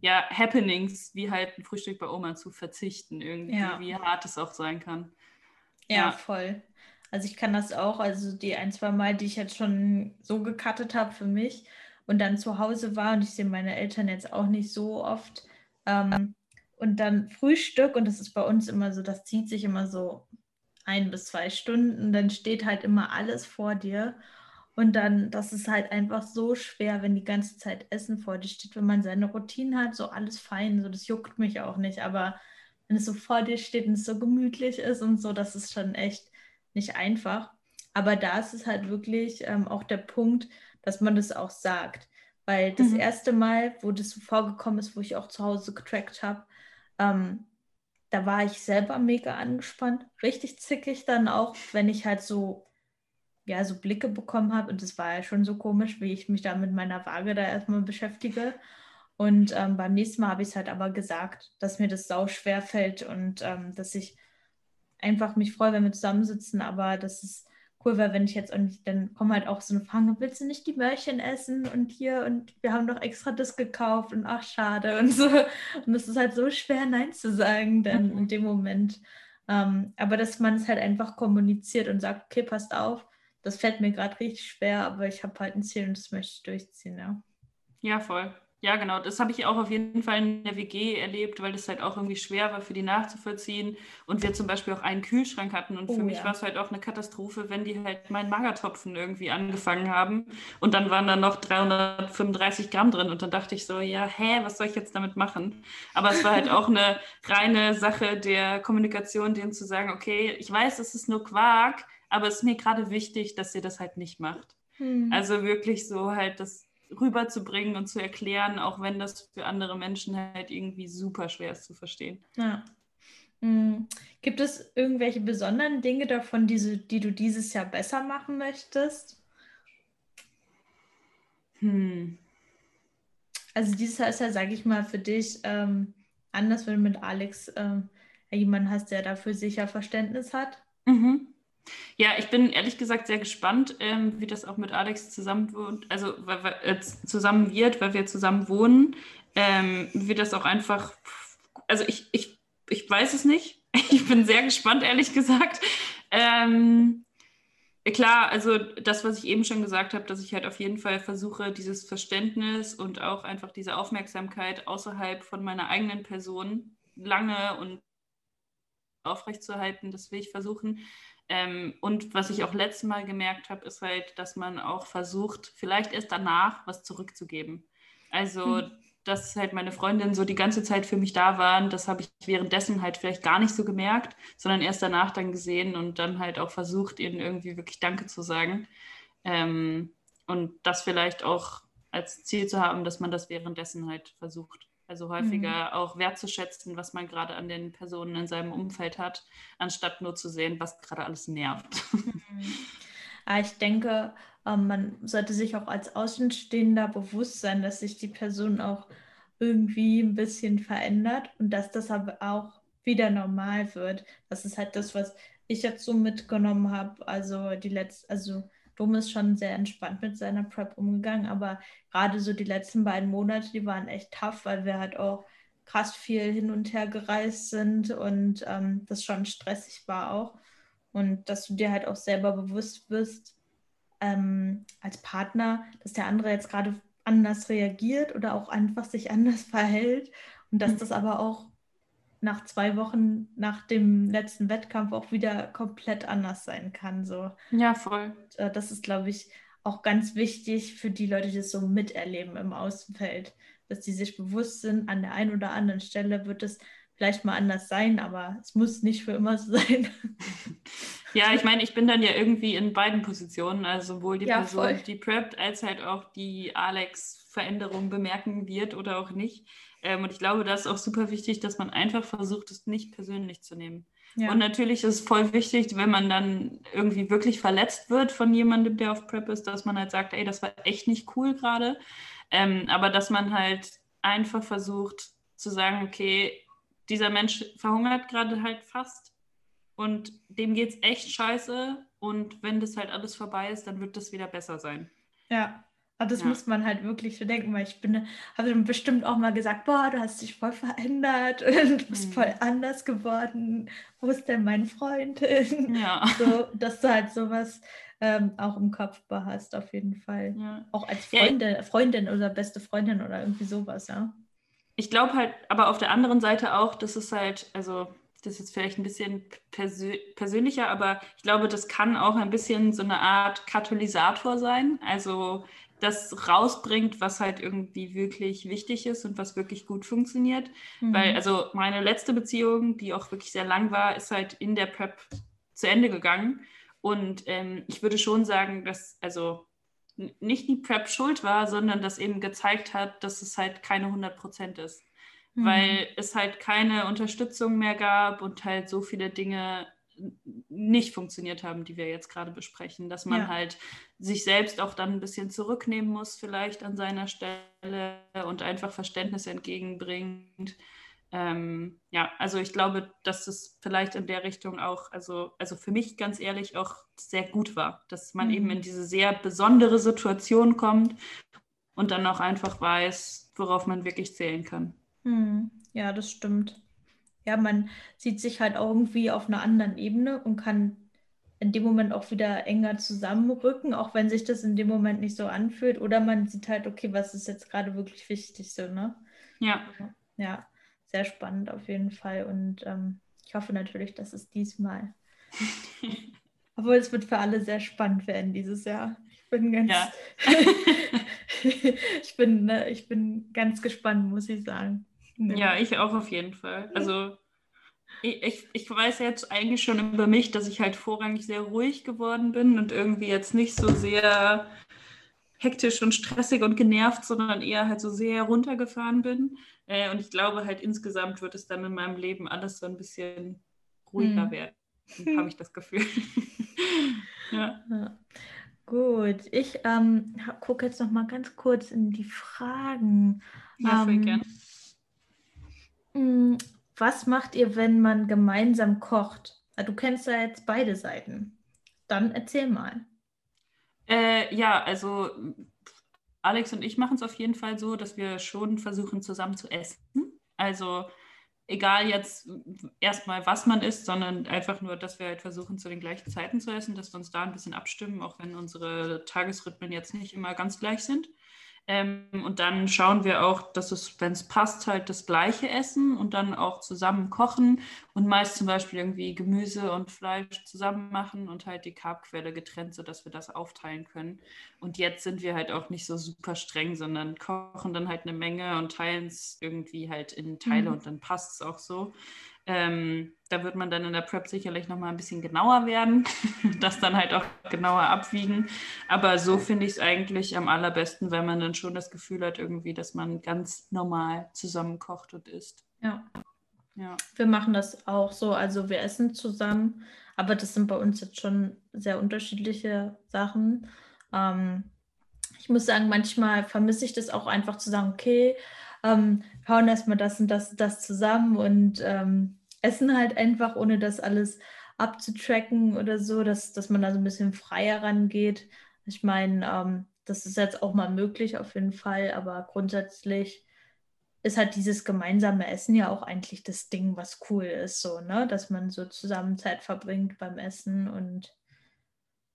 ja, Happenings, wie halt ein Frühstück bei Oma zu verzichten, irgendwie, ja. wie hart es auch sein kann. ja. ja. voll. Also ich kann das auch, also die ein, zwei Mal, die ich jetzt schon so gecuttet habe für mich und dann zu Hause war und ich sehe meine Eltern jetzt auch nicht so oft. Ähm, und dann Frühstück und das ist bei uns immer so, das zieht sich immer so ein bis zwei Stunden, dann steht halt immer alles vor dir. Und dann, das ist halt einfach so schwer, wenn die ganze Zeit Essen vor dir steht, wenn man seine Routine hat, so alles fein, so das juckt mich auch nicht. Aber wenn es so vor dir steht und es so gemütlich ist und so, das ist schon echt nicht einfach. Aber da ist es halt wirklich ähm, auch der Punkt, dass man das auch sagt. Weil das mhm. erste Mal, wo das so vorgekommen ist, wo ich auch zu Hause getrackt habe, ähm, da war ich selber mega angespannt, richtig zickig dann auch, wenn ich halt so, ja, so Blicke bekommen habe. Und das war ja schon so komisch, wie ich mich da mit meiner Waage da erstmal beschäftige. Und ähm, beim nächsten Mal habe ich es halt aber gesagt, dass mir das sau schwer fällt und ähm, dass ich einfach mich freue, wenn wir zusammensitzen, aber das ist cool, weil wenn ich jetzt und dann kommen halt auch so eine Frage, willst du nicht die Möhrchen essen und hier und wir haben doch extra das gekauft und ach schade und so und es ist halt so schwer Nein zu sagen dann mhm. in dem Moment, ähm, aber dass man es halt einfach kommuniziert und sagt, okay, passt auf, das fällt mir gerade richtig schwer, aber ich habe halt ein Ziel und das möchte ich durchziehen, ja. Ja, voll. Ja, genau. Das habe ich auch auf jeden Fall in der WG erlebt, weil das halt auch irgendwie schwer war für die nachzuvollziehen. Und wir zum Beispiel auch einen Kühlschrank hatten. Und für oh, mich ja. war es halt auch eine Katastrophe, wenn die halt meinen Magertopfen irgendwie angefangen haben. Und dann waren da noch 335 Gramm drin. Und dann dachte ich so, ja, hä, was soll ich jetzt damit machen? Aber es war halt auch eine reine Sache der Kommunikation, denen zu sagen, okay, ich weiß, es ist nur Quark, aber es ist mir gerade wichtig, dass ihr das halt nicht macht. Hm. Also wirklich so halt das rüberzubringen und zu erklären, auch wenn das für andere Menschen halt irgendwie super schwer ist zu verstehen. Ja. Mhm. Gibt es irgendwelche besonderen Dinge davon, die, die du dieses Jahr besser machen möchtest? Hm. Also dieses Jahr ist ja, sage ich mal, für dich ähm, anders, wenn du mit Alex ähm, jemanden hast, der dafür sicher Verständnis hat. Mhm. Ja, ich bin ehrlich gesagt sehr gespannt, ähm, wie das auch mit Alex zusammen wohnt, also weil, weil, äh, zusammen wird, weil wir zusammen wohnen. Ähm, wie das auch einfach, also ich, ich, ich weiß es nicht. Ich bin sehr gespannt, ehrlich gesagt. Ähm, klar, also das, was ich eben schon gesagt habe, dass ich halt auf jeden Fall versuche, dieses Verständnis und auch einfach diese Aufmerksamkeit außerhalb von meiner eigenen Person lange und aufrechtzuerhalten, das will ich versuchen. Ähm, und was ich auch letztes Mal gemerkt habe, ist halt, dass man auch versucht, vielleicht erst danach was zurückzugeben. Also, mhm. dass halt meine Freundinnen so die ganze Zeit für mich da waren, das habe ich währenddessen halt vielleicht gar nicht so gemerkt, sondern erst danach dann gesehen und dann halt auch versucht, ihnen irgendwie wirklich Danke zu sagen. Ähm, und das vielleicht auch als Ziel zu haben, dass man das währenddessen halt versucht. Also häufiger mhm. auch wertzuschätzen, was man gerade an den Personen in seinem Umfeld hat, anstatt nur zu sehen, was gerade alles nervt. Mhm. Ich denke, ähm, man sollte sich auch als Außenstehender bewusst sein, dass sich die Person auch irgendwie ein bisschen verändert und dass das aber auch wieder normal wird. Das ist halt das, was ich jetzt so mitgenommen habe. Also die letzte, also Dom ist schon sehr entspannt mit seiner Prep umgegangen, aber gerade so die letzten beiden Monate, die waren echt tough, weil wir halt auch krass viel hin und her gereist sind und ähm, das schon stressig war auch. Und dass du dir halt auch selber bewusst bist, ähm, als Partner, dass der andere jetzt gerade anders reagiert oder auch einfach sich anders verhält und dass mhm. das aber auch nach zwei Wochen nach dem letzten Wettkampf auch wieder komplett anders sein kann. So. Ja, voll. Und, äh, das ist, glaube ich, auch ganz wichtig für die Leute, die das so miterleben im Außenfeld, dass die sich bewusst sind, an der einen oder anderen Stelle wird es vielleicht mal anders sein, aber es muss nicht für immer so sein. Ja, ich meine, ich bin dann ja irgendwie in beiden Positionen, also sowohl die ja, Person, voll. die preppt, als halt auch die Alex Veränderung bemerken wird oder auch nicht. Ähm, und ich glaube, da ist auch super wichtig, dass man einfach versucht, es nicht persönlich zu nehmen. Ja. Und natürlich ist es voll wichtig, wenn man dann irgendwie wirklich verletzt wird von jemandem, der auf Prep ist, dass man halt sagt, ey, das war echt nicht cool gerade. Ähm, aber dass man halt einfach versucht zu sagen, okay, dieser Mensch verhungert gerade halt fast und dem geht es echt scheiße. Und wenn das halt alles vorbei ist, dann wird das wieder besser sein. Ja. Aber das ja. muss man halt wirklich bedenken, weil ich bin, habe dann bestimmt auch mal gesagt, boah, du hast dich voll verändert und du bist mhm. voll anders geworden. Wo ist denn mein Freund? Ja. So, dass du halt sowas ähm, auch im Kopf behast, auf jeden Fall. Ja. Auch als Freundin, ja. Freundin oder beste Freundin oder irgendwie sowas, ja. Ich glaube halt, aber auf der anderen Seite auch, dass es halt, also das ist jetzt vielleicht ein bisschen persö persönlicher, aber ich glaube, das kann auch ein bisschen so eine Art Katalysator sein. Also das rausbringt, was halt irgendwie wirklich wichtig ist und was wirklich gut funktioniert. Mhm. Weil, also meine letzte Beziehung, die auch wirklich sehr lang war, ist halt in der Prep zu Ende gegangen. Und ähm, ich würde schon sagen, dass also nicht die Prep schuld war, sondern dass eben gezeigt hat, dass es halt keine 100 Prozent ist. Mhm. Weil es halt keine Unterstützung mehr gab und halt so viele Dinge nicht funktioniert haben, die wir jetzt gerade besprechen. Dass man ja. halt sich selbst auch dann ein bisschen zurücknehmen muss, vielleicht an seiner Stelle und einfach Verständnis entgegenbringt. Ähm, ja, also ich glaube, dass es vielleicht in der Richtung auch, also, also für mich ganz ehrlich auch sehr gut war, dass man mhm. eben in diese sehr besondere Situation kommt und dann auch einfach weiß, worauf man wirklich zählen kann. Mhm. Ja, das stimmt ja, man sieht sich halt auch irgendwie auf einer anderen Ebene und kann in dem Moment auch wieder enger zusammenrücken, auch wenn sich das in dem Moment nicht so anfühlt. Oder man sieht halt, okay, was ist jetzt gerade wirklich wichtig so, ne? Ja. Ja, sehr spannend auf jeden Fall. Und ähm, ich hoffe natürlich, dass es diesmal. Obwohl es wird für alle sehr spannend werden dieses Jahr. Ich bin ganz. Ja. ich, bin, ne, ich bin ganz gespannt, muss ich sagen. Ja. ja, ich auch auf jeden Fall. Also ich, ich weiß jetzt eigentlich schon über mich, dass ich halt vorrangig sehr ruhig geworden bin und irgendwie jetzt nicht so sehr hektisch und stressig und genervt, sondern eher halt so sehr runtergefahren bin. Äh, und ich glaube halt insgesamt wird es dann in meinem Leben alles so ein bisschen ruhiger hm. werden. Habe ich das Gefühl. ja. ja. Gut, ich ähm, gucke jetzt noch mal ganz kurz in die Fragen. Ja, voll ähm, gerne. Hm, was macht ihr, wenn man gemeinsam kocht? Ah, du kennst ja jetzt beide Seiten. Dann erzähl mal. Äh, ja, also Alex und ich machen es auf jeden Fall so, dass wir schon versuchen, zusammen zu essen. Also egal jetzt erstmal, was man isst, sondern einfach nur, dass wir halt versuchen, zu den gleichen Zeiten zu essen, dass wir uns da ein bisschen abstimmen, auch wenn unsere Tagesrhythmen jetzt nicht immer ganz gleich sind. Ähm, und dann schauen wir auch, dass es, wenn es passt, halt das gleiche essen und dann auch zusammen kochen und meist zum Beispiel irgendwie Gemüse und Fleisch zusammen machen und halt die Carbquelle getrennt, sodass wir das aufteilen können. Und jetzt sind wir halt auch nicht so super streng, sondern kochen dann halt eine Menge und teilen es irgendwie halt in Teile mhm. und dann passt es auch so. Ähm, da wird man dann in der Prep sicherlich nochmal ein bisschen genauer werden, das dann halt auch genauer abwiegen. Aber so finde ich es eigentlich am allerbesten, wenn man dann schon das Gefühl hat, irgendwie, dass man ganz normal zusammen kocht und isst. Ja. ja. Wir machen das auch so. Also wir essen zusammen, aber das sind bei uns jetzt schon sehr unterschiedliche Sachen. Ähm, ich muss sagen, manchmal vermisse ich das auch einfach zu sagen, okay, ähm, hauen erstmal das und das und das zusammen und ähm, essen halt einfach, ohne das alles abzutracken oder so, dass, dass man da so ein bisschen freier rangeht. Ich meine, ähm, das ist jetzt auch mal möglich auf jeden Fall, aber grundsätzlich ist halt dieses gemeinsame Essen ja auch eigentlich das Ding, was cool ist, so, ne? Dass man so zusammen Zeit verbringt beim Essen und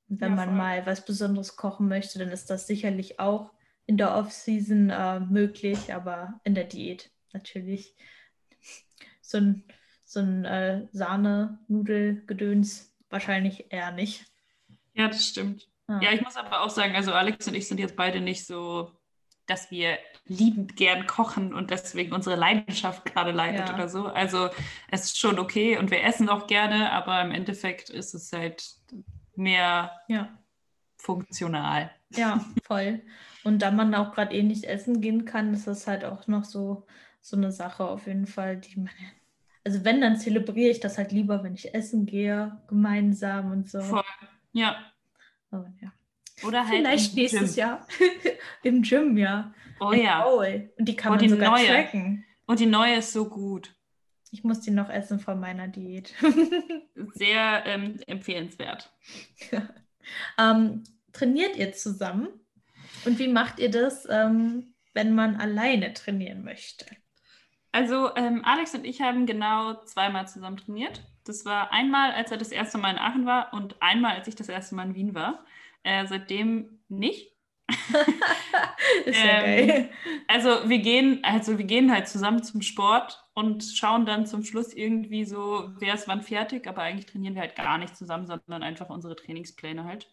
wenn ja, man mal was Besonderes kochen möchte, dann ist das sicherlich auch in der Off-Season äh, möglich, aber in der Diät natürlich. So ein, so ein äh, Sahne-Nudel-Gedöns wahrscheinlich eher nicht. Ja, das stimmt. Ah. Ja, ich muss aber auch sagen, also Alex und ich sind jetzt beide nicht so, dass wir liebend gern kochen und deswegen unsere Leidenschaft gerade leidet ja. oder so. Also es ist schon okay und wir essen auch gerne, aber im Endeffekt ist es halt mehr ja. funktional. Ja, voll. Und da man auch gerade eh nicht essen gehen kann, ist das halt auch noch so, so eine Sache auf jeden Fall, die man. Also wenn, dann zelebriere ich das halt lieber, wenn ich essen gehe, gemeinsam und so. Voll. Ja. Aber, ja. Oder halt Vielleicht nächstes Gym. Jahr. Im Gym, ja. Oh ja. Bowl. Und die kann oh, man die sogar neue. tracken. Und die neue ist so gut. Ich muss die noch essen von meiner Diät. Sehr ähm, empfehlenswert. ähm, trainiert ihr zusammen? Und wie macht ihr das, ähm, wenn man alleine trainieren möchte? Also ähm, Alex und ich haben genau zweimal zusammen trainiert. Das war einmal, als er das erste Mal in Aachen war und einmal, als ich das erste Mal in Wien war. Äh, seitdem nicht. ist ja ähm, geil. Also wir gehen, also wir gehen halt zusammen zum Sport und schauen dann zum Schluss irgendwie so, wer ist wann fertig, aber eigentlich trainieren wir halt gar nicht zusammen, sondern einfach unsere Trainingspläne halt.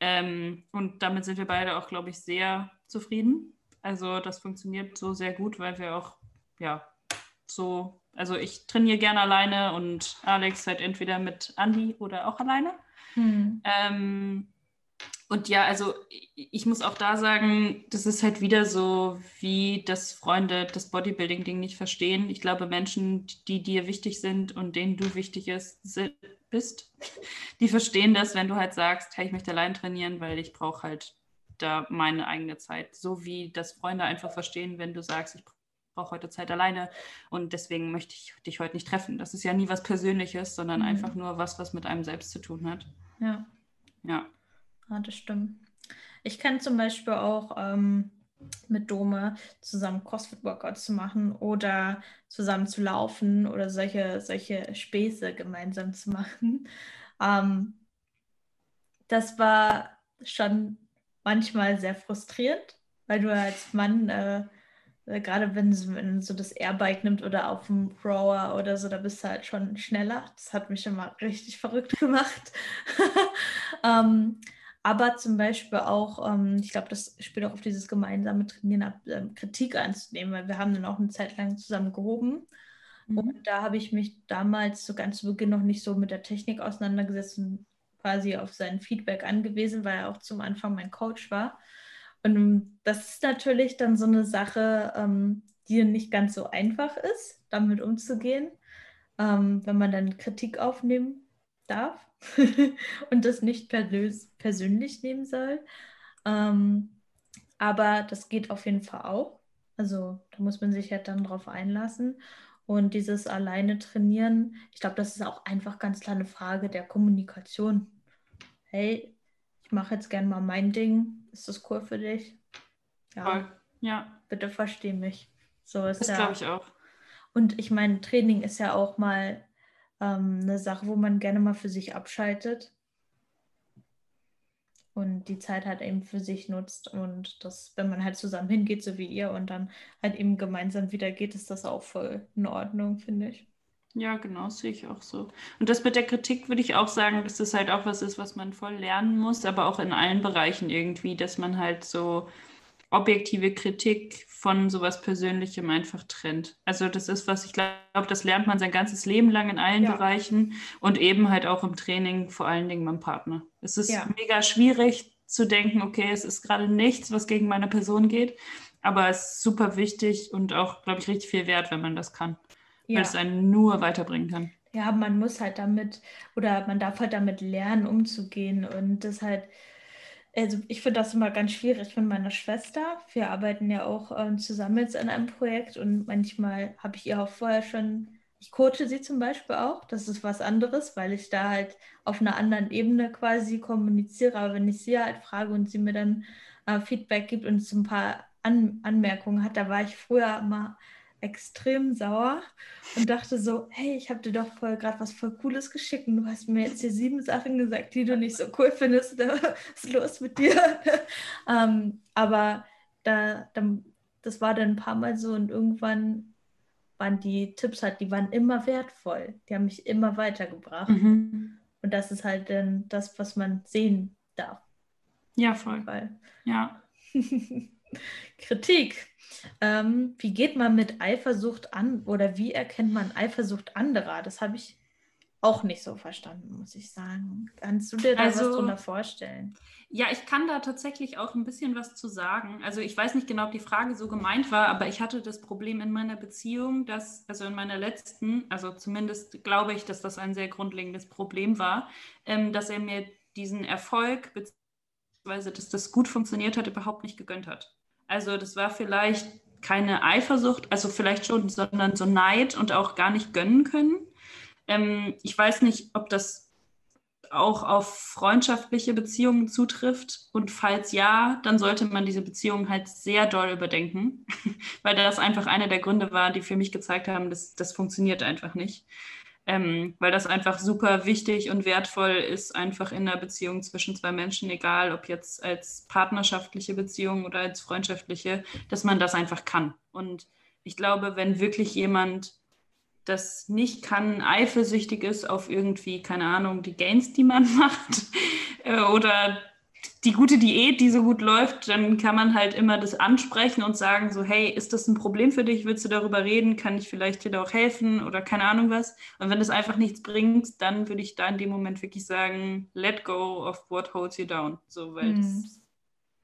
Ähm, und damit sind wir beide auch, glaube ich, sehr zufrieden. Also das funktioniert so sehr gut, weil wir auch, ja, so, also ich trainiere gerne alleine und Alex halt entweder mit Andy oder auch alleine. Hm. Ähm, und ja, also ich muss auch da sagen, das ist halt wieder so, wie das Freunde das Bodybuilding-Ding nicht verstehen. Ich glaube, Menschen, die dir wichtig sind und denen du wichtig ist, sind, bist, die verstehen das, wenn du halt sagst, hey, ich möchte allein trainieren, weil ich brauche halt da meine eigene Zeit. So wie das Freunde einfach verstehen, wenn du sagst, ich brauche heute Zeit alleine und deswegen möchte ich dich heute nicht treffen. Das ist ja nie was Persönliches, sondern mhm. einfach nur was, was mit einem selbst zu tun hat. Ja. Ja. Ja, das stimmt. Ich kann zum Beispiel auch ähm, mit Dome zusammen CrossFit-Workouts zu machen oder zusammen zu laufen oder solche, solche Späße gemeinsam zu machen. Ähm, das war schon manchmal sehr frustrierend, weil du als Mann, äh, äh gerade wenn, wenn so das Airbike nimmt oder auf dem Rower oder so, da bist du halt schon schneller. Das hat mich immer richtig verrückt gemacht. ähm, aber zum Beispiel auch, ähm, ich glaube, das spielt auch auf dieses gemeinsame Trainieren ab, äh, Kritik anzunehmen, weil wir haben dann auch eine Zeit lang zusammen gehoben. Mhm. Und da habe ich mich damals so ganz zu Beginn noch nicht so mit der Technik auseinandergesetzt und quasi auf sein Feedback angewiesen, weil er auch zum Anfang mein Coach war. Und das ist natürlich dann so eine Sache, ähm, die nicht ganz so einfach ist, damit umzugehen, ähm, wenn man dann Kritik aufnehmen darf und das nicht persönlich nehmen soll. Ähm, aber das geht auf jeden Fall auch. Also da muss man sich halt dann drauf einlassen. Und dieses alleine trainieren, ich glaube, das ist auch einfach ganz klar eine Frage der Kommunikation. Hey, ich mache jetzt gerne mal mein Ding. Ist das cool für dich? Ja. Voll. Ja. Bitte versteh mich. So ist das glaube ich auch. Und ich meine, Training ist ja auch mal ähm, eine Sache, wo man gerne mal für sich abschaltet und die Zeit halt eben für sich nutzt und das, wenn man halt zusammen hingeht, so wie ihr und dann halt eben gemeinsam wieder geht, ist das auch voll in Ordnung, finde ich. Ja, genau, sehe ich auch so. Und das mit der Kritik würde ich auch sagen, dass das halt auch was ist, was man voll lernen muss, aber auch in allen Bereichen irgendwie, dass man halt so objektive Kritik von sowas Persönlichem einfach trennt. Also das ist was, ich glaube, das lernt man sein ganzes Leben lang in allen ja. Bereichen und eben halt auch im Training, vor allen Dingen beim Partner. Es ist ja. mega schwierig zu denken, okay, es ist gerade nichts, was gegen meine Person geht, aber es ist super wichtig und auch, glaube ich, richtig viel wert, wenn man das kann, ja. weil es einen nur weiterbringen kann. Ja, man muss halt damit oder man darf halt damit lernen, umzugehen und das halt also ich finde das immer ganz schwierig mit meiner Schwester. Wir arbeiten ja auch äh, zusammen jetzt an einem Projekt und manchmal habe ich ihr auch vorher schon, ich coache sie zum Beispiel auch, das ist was anderes, weil ich da halt auf einer anderen Ebene quasi kommuniziere. Aber wenn ich sie halt frage und sie mir dann äh, Feedback gibt und so ein paar An Anmerkungen hat, da war ich früher immer extrem sauer und dachte so, hey, ich habe dir doch voll gerade was voll Cooles geschickt und du hast mir jetzt hier sieben Sachen gesagt, die du nicht so cool findest. Was ist los mit dir? ähm, aber da, da, das war dann ein paar Mal so und irgendwann waren die Tipps halt, die waren immer wertvoll. Die haben mich immer weitergebracht. Mhm. Und das ist halt dann das, was man sehen darf. Ja, voll. Ja. Kritik. Ähm, wie geht man mit Eifersucht an oder wie erkennt man Eifersucht anderer? Das habe ich auch nicht so verstanden, muss ich sagen. Kannst du dir da also, was drunter vorstellen? Ja, ich kann da tatsächlich auch ein bisschen was zu sagen. Also ich weiß nicht genau, ob die Frage so gemeint war, aber ich hatte das Problem in meiner Beziehung, dass, also in meiner letzten, also zumindest glaube ich, dass das ein sehr grundlegendes Problem war, ähm, dass er mir diesen Erfolg beziehungsweise dass das gut funktioniert hat, überhaupt nicht gegönnt hat. Also das war vielleicht keine Eifersucht, also vielleicht schon, sondern so Neid und auch gar nicht gönnen können. Ähm, ich weiß nicht, ob das auch auf freundschaftliche Beziehungen zutrifft. Und falls ja, dann sollte man diese Beziehung halt sehr doll überdenken, weil das einfach einer der Gründe war, die für mich gezeigt haben, dass das funktioniert einfach nicht ähm, weil das einfach super wichtig und wertvoll ist, einfach in einer Beziehung zwischen zwei Menschen, egal ob jetzt als partnerschaftliche Beziehung oder als freundschaftliche, dass man das einfach kann. Und ich glaube, wenn wirklich jemand das nicht kann, eifersüchtig ist auf irgendwie, keine Ahnung, die Gains, die man macht äh, oder die gute Diät, die so gut läuft, dann kann man halt immer das ansprechen und sagen so, hey, ist das ein Problem für dich? Willst du darüber reden? Kann ich vielleicht dir da auch helfen oder keine Ahnung was? Und wenn das einfach nichts bringt, dann würde ich da in dem Moment wirklich sagen, let go of what holds you down. So, weil hm. das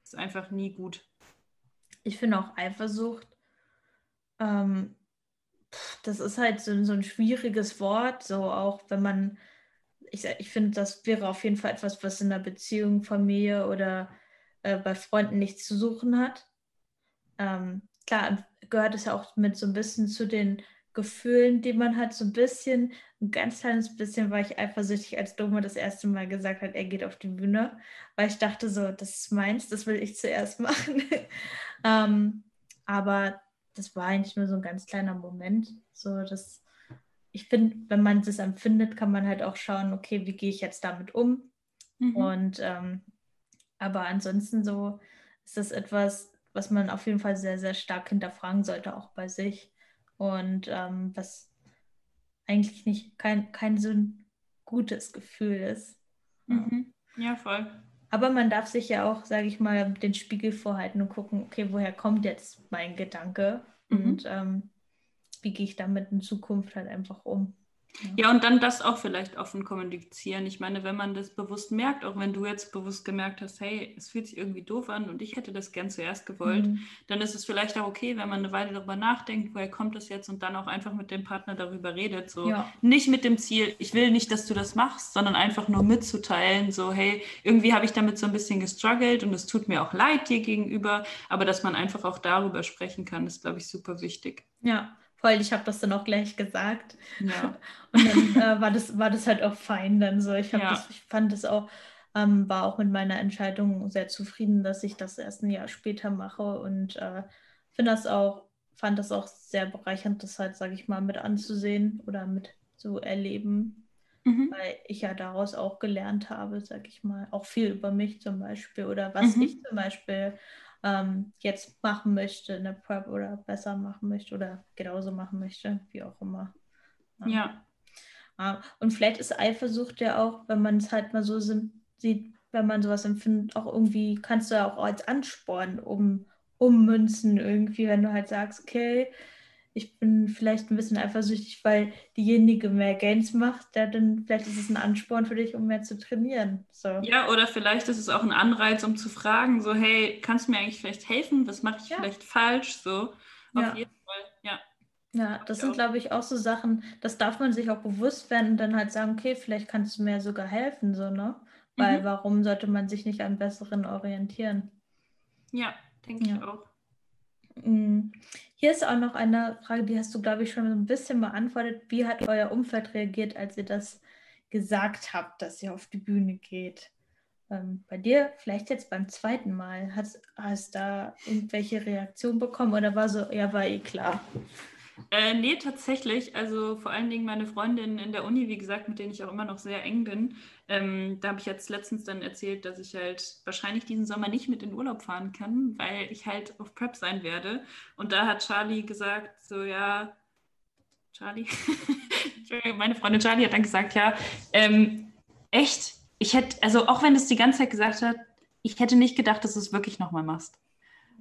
ist einfach nie gut. Ich finde auch Eifersucht, ähm, das ist halt so, so ein schwieriges Wort, so auch wenn man ich, ich finde, das wäre auf jeden Fall etwas, was in einer Beziehung, Familie oder äh, bei Freunden nichts zu suchen hat. Ähm, klar, gehört es ja auch mit so ein bisschen zu den Gefühlen, die man hat, so ein bisschen, ein ganz kleines bisschen war ich eifersüchtig, als Doma das erste Mal gesagt hat, er geht auf die Bühne, weil ich dachte so, das ist meins, das will ich zuerst machen. ähm, aber das war eigentlich nur so ein ganz kleiner Moment. So, das ich finde, wenn man es empfindet, kann man halt auch schauen, okay, wie gehe ich jetzt damit um? Mhm. Und ähm, aber ansonsten so ist das etwas, was man auf jeden Fall sehr, sehr stark hinterfragen sollte, auch bei sich. Und ähm, was eigentlich nicht kein, kein so ein gutes Gefühl ist. Mhm. Ja, voll. Aber man darf sich ja auch, sage ich mal, den Spiegel vorhalten und gucken, okay, woher kommt jetzt mein Gedanke mhm. und ähm, wie gehe ich damit in Zukunft halt einfach um. Ja, und dann das auch vielleicht offen kommunizieren. Ich meine, wenn man das bewusst merkt, auch wenn du jetzt bewusst gemerkt hast, hey, es fühlt sich irgendwie doof an und ich hätte das gern zuerst gewollt, mhm. dann ist es vielleicht auch okay, wenn man eine Weile darüber nachdenkt, woher kommt das jetzt und dann auch einfach mit dem Partner darüber redet. So ja. nicht mit dem Ziel, ich will nicht, dass du das machst, sondern einfach nur mitzuteilen, so, hey, irgendwie habe ich damit so ein bisschen gestruggelt und es tut mir auch leid dir gegenüber, aber dass man einfach auch darüber sprechen kann, ist, glaube ich, super wichtig. Ja, voll, ich habe das dann auch gleich gesagt. Ja. Und dann äh, war, das, war das halt auch fein dann so. Ich, ja. das, ich fand das auch, ähm, war auch mit meiner Entscheidung sehr zufrieden, dass ich das erst ein Jahr später mache und äh, finde das auch, fand das auch sehr bereichernd, das halt, sage ich mal, mit anzusehen oder mit zu erleben. Mhm. Weil ich ja daraus auch gelernt habe, sage ich mal, auch viel über mich zum Beispiel oder was mhm. ich zum Beispiel ähm, jetzt machen möchte in der Prep oder besser machen möchte oder genauso machen möchte, wie auch immer. Ähm, ja. Äh, und vielleicht ist Eifersucht ja auch, wenn man es halt mal so sieht, wenn man sowas empfindet, auch irgendwie kannst du ja auch als Ansporn um, ummünzen irgendwie, wenn du halt sagst, okay, ich bin vielleicht ein bisschen eifersüchtig, weil diejenige mehr Gains macht, ja, dann vielleicht ist es ein Ansporn für dich, um mehr zu trainieren. So. Ja, oder vielleicht ist es auch ein Anreiz, um zu fragen, so, hey, kannst du mir eigentlich vielleicht helfen? Was mache ich ja. vielleicht falsch? So, auf ja. jeden Fall, ja. Ja, das sind, glaube ich, auch so Sachen, das darf man sich auch bewusst werden und dann halt sagen, okay, vielleicht kannst du mir sogar helfen, so, ne? Weil mhm. warum sollte man sich nicht an Besseren orientieren? Ja, denke ja. ich auch. Mhm. Hier ist auch noch eine Frage, die hast du, glaube ich, schon ein bisschen beantwortet. Wie hat euer Umfeld reagiert, als ihr das gesagt habt, dass ihr auf die Bühne geht? Ähm, bei dir, vielleicht jetzt beim zweiten Mal, hast, hast da irgendwelche Reaktionen bekommen oder war so, ja, war eh klar? Äh, nee, tatsächlich. Also vor allen Dingen meine Freundin in der Uni, wie gesagt, mit denen ich auch immer noch sehr eng bin. Ähm, da habe ich jetzt letztens dann erzählt, dass ich halt wahrscheinlich diesen Sommer nicht mit in Urlaub fahren kann, weil ich halt auf Prep sein werde. Und da hat Charlie gesagt, so ja, Charlie, meine Freundin Charlie hat dann gesagt, ja, ähm, echt, ich hätte, also auch wenn es die ganze Zeit gesagt hat, ich hätte nicht gedacht, dass du es wirklich nochmal machst.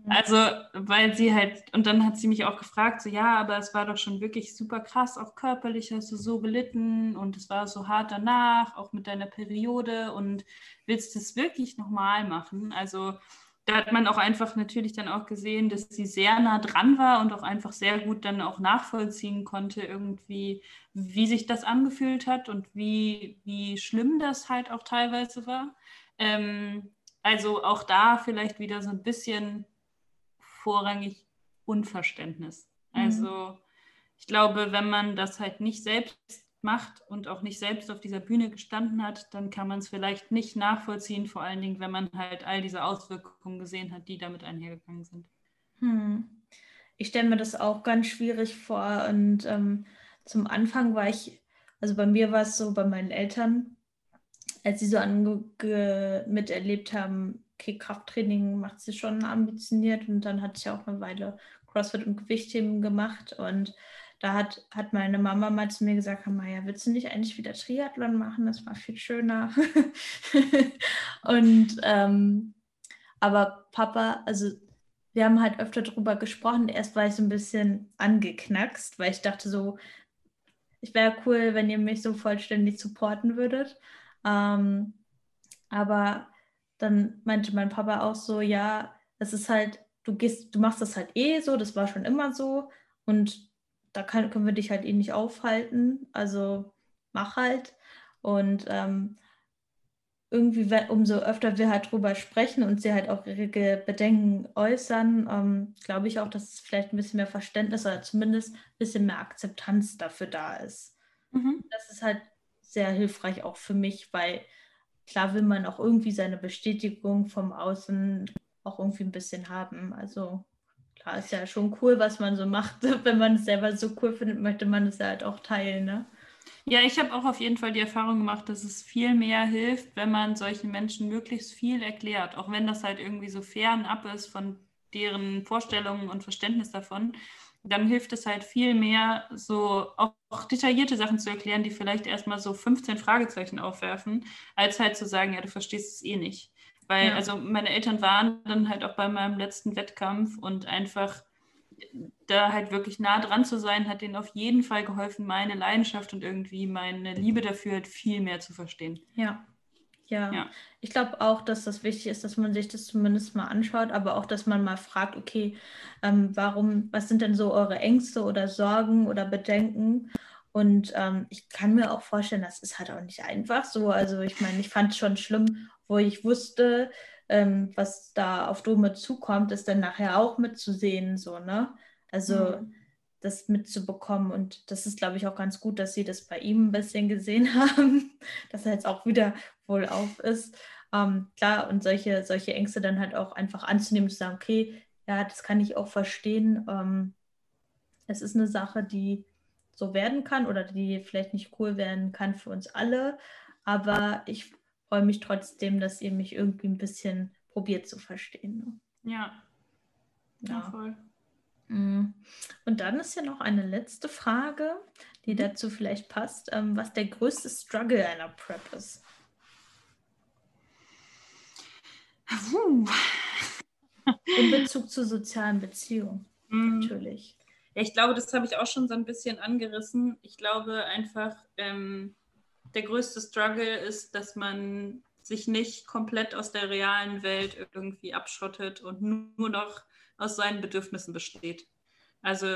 Also, weil sie halt, und dann hat sie mich auch gefragt, so ja, aber es war doch schon wirklich super krass, auch körperlich hast du so gelitten und es war so hart danach, auch mit deiner Periode und willst du es wirklich nochmal machen? Also, da hat man auch einfach natürlich dann auch gesehen, dass sie sehr nah dran war und auch einfach sehr gut dann auch nachvollziehen konnte, irgendwie, wie sich das angefühlt hat und wie, wie schlimm das halt auch teilweise war. Ähm, also auch da vielleicht wieder so ein bisschen vorrangig Unverständnis. Mhm. Also ich glaube, wenn man das halt nicht selbst macht und auch nicht selbst auf dieser Bühne gestanden hat, dann kann man es vielleicht nicht nachvollziehen, vor allen Dingen, wenn man halt all diese Auswirkungen gesehen hat, die damit einhergegangen sind. Hm. Ich stelle mir das auch ganz schwierig vor und ähm, zum Anfang war ich, also bei mir war es so, bei meinen Eltern, als sie so miterlebt haben, Krafttraining macht sie schon ambitioniert und dann hat sie auch eine Weile CrossFit und Gewichtheben gemacht und da hat, hat meine Mama mal zu mir gesagt, Maja, willst du nicht eigentlich wieder Triathlon machen? Das war viel schöner. und ähm, aber Papa, also wir haben halt öfter darüber gesprochen. Erst war ich so ein bisschen angeknackst, weil ich dachte so, ich wäre cool, wenn ihr mich so vollständig supporten würdet. Ähm, aber dann meinte mein Papa auch so, ja, es ist halt, du gehst, du machst das halt eh so, das war schon immer so und da kann, können wir dich halt eh nicht aufhalten, also mach halt. Und ähm, irgendwie, umso öfter wir halt drüber sprechen und sie halt auch ihre Bedenken äußern, ähm, glaube ich auch, dass es vielleicht ein bisschen mehr Verständnis oder zumindest ein bisschen mehr Akzeptanz dafür da ist. Mhm. Das ist halt sehr hilfreich auch für mich, weil klar will man auch irgendwie seine Bestätigung vom Außen auch irgendwie ein bisschen haben. Also klar ist ja schon cool, was man so macht. Wenn man es selber so cool findet, möchte man es ja halt auch teilen, ne? Ja, ich habe auch auf jeden Fall die Erfahrung gemacht, dass es viel mehr hilft, wenn man solchen Menschen möglichst viel erklärt, auch wenn das halt irgendwie so fernab ist von deren Vorstellungen und Verständnis davon, dann hilft es halt viel mehr, so auch, auch, detaillierte Sachen zu erklären, die vielleicht erstmal so 15 Fragezeichen aufwerfen, als halt zu sagen, ja, du verstehst es eh nicht. Weil, ja. also meine Eltern waren dann halt auch bei meinem letzten Wettkampf und einfach da halt wirklich nah dran zu sein, hat denen auf jeden Fall geholfen, meine Leidenschaft und irgendwie meine Liebe dafür halt viel mehr zu verstehen. Ja. Ja, ja. ich glaube auch, dass das wichtig ist, dass man sich das zumindest mal anschaut, aber auch, dass man mal fragt, okay, ähm, warum, was sind denn so eure Ängste oder Sorgen oder Bedenken? Und ähm, ich kann mir auch vorstellen, das ist halt auch nicht einfach so. Also ich meine, ich fand es schon schlimm, wo ich wusste, ähm, was da auf Dome zukommt, ist dann nachher auch mitzusehen, so, ne? Also mhm. Das mitzubekommen. Und das ist, glaube ich, auch ganz gut, dass sie das bei ihm ein bisschen gesehen haben, dass er jetzt auch wieder wohl auf ist. Ähm, klar, und solche, solche Ängste dann halt auch einfach anzunehmen, zu sagen, okay, ja, das kann ich auch verstehen. Ähm, es ist eine Sache, die so werden kann oder die vielleicht nicht cool werden kann für uns alle. Aber ich freue mich trotzdem, dass ihr mich irgendwie ein bisschen probiert zu verstehen. Ne? Ja. Ja, ja voll. Mm. Und dann ist ja noch eine letzte Frage, die mhm. dazu vielleicht passt, ähm, was der größte Struggle einer Prep ist. In Bezug zu sozialen Beziehungen, mhm. natürlich. Ja, ich glaube, das habe ich auch schon so ein bisschen angerissen. Ich glaube einfach, ähm, der größte Struggle ist, dass man sich nicht komplett aus der realen Welt irgendwie abschottet und nur noch aus seinen Bedürfnissen besteht. Also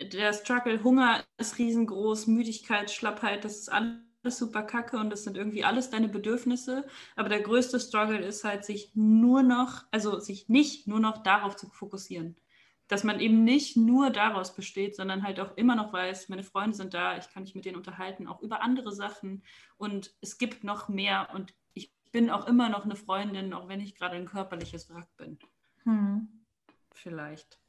der Struggle, Hunger ist riesengroß, Müdigkeit, Schlappheit, das ist alles super kacke und das sind irgendwie alles deine Bedürfnisse. Aber der größte Struggle ist halt, sich nur noch, also sich nicht nur noch darauf zu fokussieren dass man eben nicht nur daraus besteht, sondern halt auch immer noch weiß, meine Freunde sind da, ich kann mich mit denen unterhalten, auch über andere Sachen und es gibt noch mehr und ich bin auch immer noch eine Freundin, auch wenn ich gerade ein körperliches Wrack bin. Hm. Vielleicht.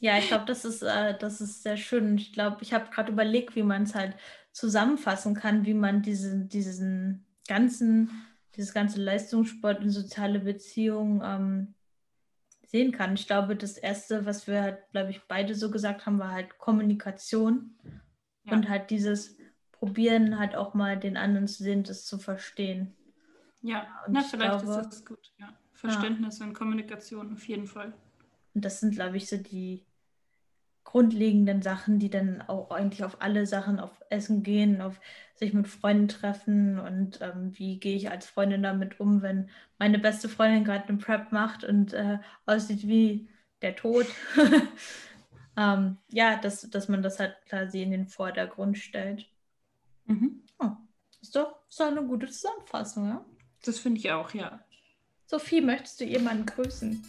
Ja, ich glaube, das ist, äh, das ist sehr schön. Ich glaube, ich habe gerade überlegt, wie man es halt zusammenfassen kann, wie man diese, diesen ganzen dieses ganze Leistungssport und soziale Beziehungen ähm, sehen kann. Ich glaube, das Erste, was wir halt, glaube ich, beide so gesagt haben, war halt Kommunikation ja. und halt dieses Probieren, halt auch mal den anderen zu sehen, das zu verstehen. Ja, und na, vielleicht glaube, ist das gut. Ja. Verständnis ja. und Kommunikation auf jeden Fall. Und das sind, glaube ich, so die grundlegenden Sachen, die dann auch eigentlich auf alle Sachen, auf Essen gehen, auf sich mit Freunden treffen und ähm, wie gehe ich als Freundin damit um, wenn meine beste Freundin gerade eine Prep macht und äh, aussieht wie der Tod. ähm, ja, dass, dass man das halt quasi in den Vordergrund stellt. Mhm. Oh, ist, doch, ist doch eine gute Zusammenfassung, ja? Das finde ich auch, ja. Sophie, möchtest du jemanden grüßen?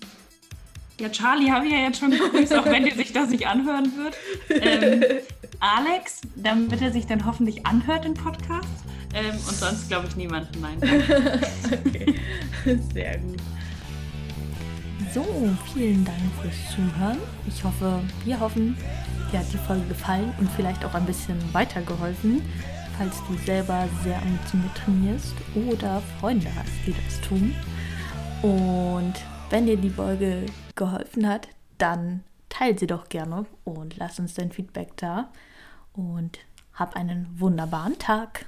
Ja, Charlie habe ich ja jetzt schon gegrüßt, auch wenn die sich das nicht anhören wird. Ähm, Alex, damit er sich dann hoffentlich anhört, den Podcast. Ähm, und sonst glaube ich niemanden, nein. okay, sehr gut. So, vielen Dank fürs Zuhören. Ich hoffe, wir hoffen, dir hat die Folge gefallen und vielleicht auch ein bisschen weitergeholfen, falls du selber sehr ambitioniert trainierst oder Freunde hast, die das tun. Und wenn dir die Folge geholfen hat, dann teile sie doch gerne und lass uns dein Feedback da. Und hab einen wunderbaren Tag.